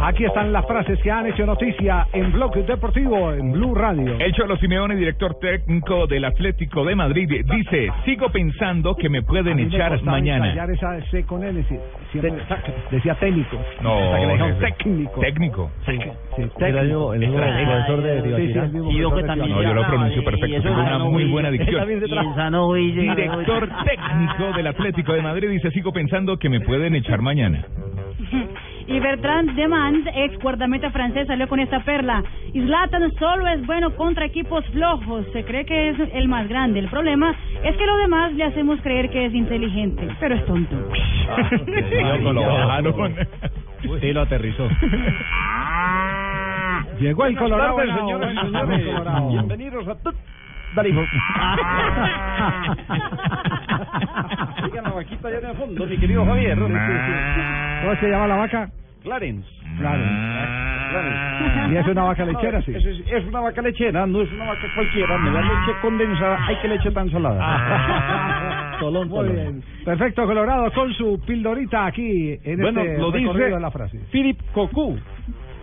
Aquí están las frases que han hecho noticia en Blog Deportivo en Blue Radio. El Cholo Simeone, director técnico del Atlético de Madrid, dice, sigo pensando que me pueden me echar mañana. esa C con él, decía, siempre decía técnico. No, técnico. Técnico. Sí, sí, técnico. Era el mismo, el mismo profesor de Sí, sí, Tibaquirá. el mismo Y yo profesor que de también No, yo lo pronuncio y perfecto, una muy buena dicción. Director técnico del Atlético de Madrid dice, sigo pensando que me pueden echar mañana. Y Bertrand Demant, ex guardameta francés, salió con esta perla. Zlatan solo es bueno contra equipos flojos. Se cree que es el más grande. El problema es que lo demás le hacemos creer que es inteligente, pero es tonto. Lo bajaron. Sí, lo aterrizó. Llegó el Colorado. tardes, señoras señores. Colorado. Bienvenidos a Tut Dale, hijo. Sigan la vaquita allá en el fondo, mi querido Javier. ¿Cómo se llama la vaca? Clarence. Y es una vaca lechera, sí. Es, es- una vaca lechera, no es una vaca cualquiera. Me da leche condensada. Hay que leche tan salada. Tolón, Muy tolón. bien. Perfecto, Colorado, con su pildorita aquí en Bueno, este lo dice de la frase. Philip Cocu.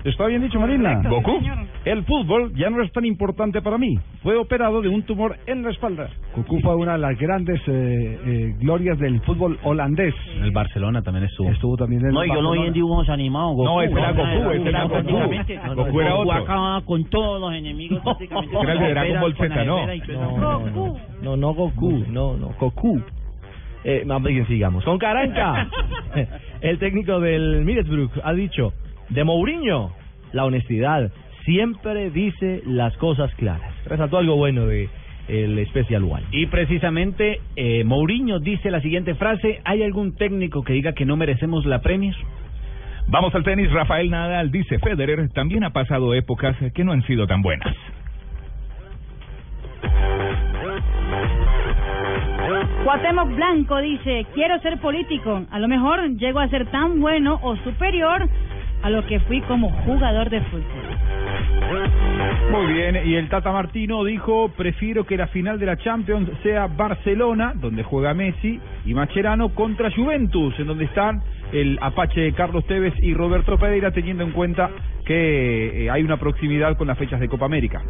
¿Está bien dicho, Marina? ¿Goku? El fútbol ya no es tan importante para mí. Fue operado de un tumor en la espalda. Cucú fue una de las grandes eh, eh, glorias del fútbol holandés. El Barcelona también estuvo. Estuvo también en No, el yo lo vi en dibujos animados. Goku. No, ese era Goku, ese era Goku. Goku era otro. acababa con todos los enemigos. Era el de Dragon Ball Z, ¿no? no, no. No, no Goku, no, no, Goku. Eh, bien sigamos. Con Caranca, el técnico del Middlesbrough ha dicho, de Mourinho, la honestidad siempre dice las cosas claras. Resaltó algo bueno de el Special One. Y precisamente eh, Mourinho dice la siguiente frase, ¿hay algún técnico que diga que no merecemos la Premier? Vamos al tenis, Rafael Nadal dice, Federer también ha pasado épocas que no han sido tan buenas. Cuauhtémoc Blanco dice, quiero ser político. A lo mejor llego a ser tan bueno o superior a lo que fui como jugador de fútbol. Muy bien, y el Tata Martino dijo, prefiero que la final de la Champions sea Barcelona, donde juega Messi, y Macherano contra Juventus, en donde están el Apache de Carlos Tevez y Roberto Pereira, teniendo en cuenta que eh, hay una proximidad con las fechas de Copa América.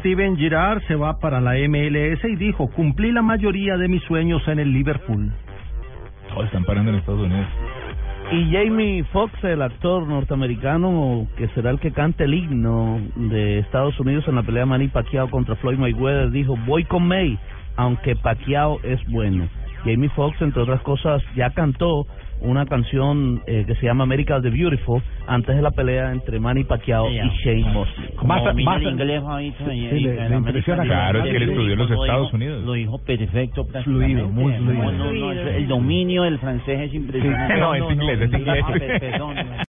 Steven Gerrard se va para la MLS y dijo, cumplí la mayoría de mis sueños en el Liverpool. Todos están parando en Estados Unidos. Y Jamie Foxx, el actor norteamericano que será el que cante el himno de Estados Unidos en la pelea Manny Pacquiao contra Floyd Mayweather, dijo, voy con May, aunque Pacquiao es bueno. Jamie Foxx, entre otras cosas, ya cantó una canción eh, que se llama America the Beautiful antes de la pelea entre Manny Pacquiao y Shane Mosley. Más- más- inglés, Sí, le- le impresiona Claro, es que él estudió en los Lo Estados dijo- Unidos. Lo dijo perfecto. Fluido, muy prácticamente. fluido. No, no, no, el dominio del francés es impresionante. No, es inglés, es inglés.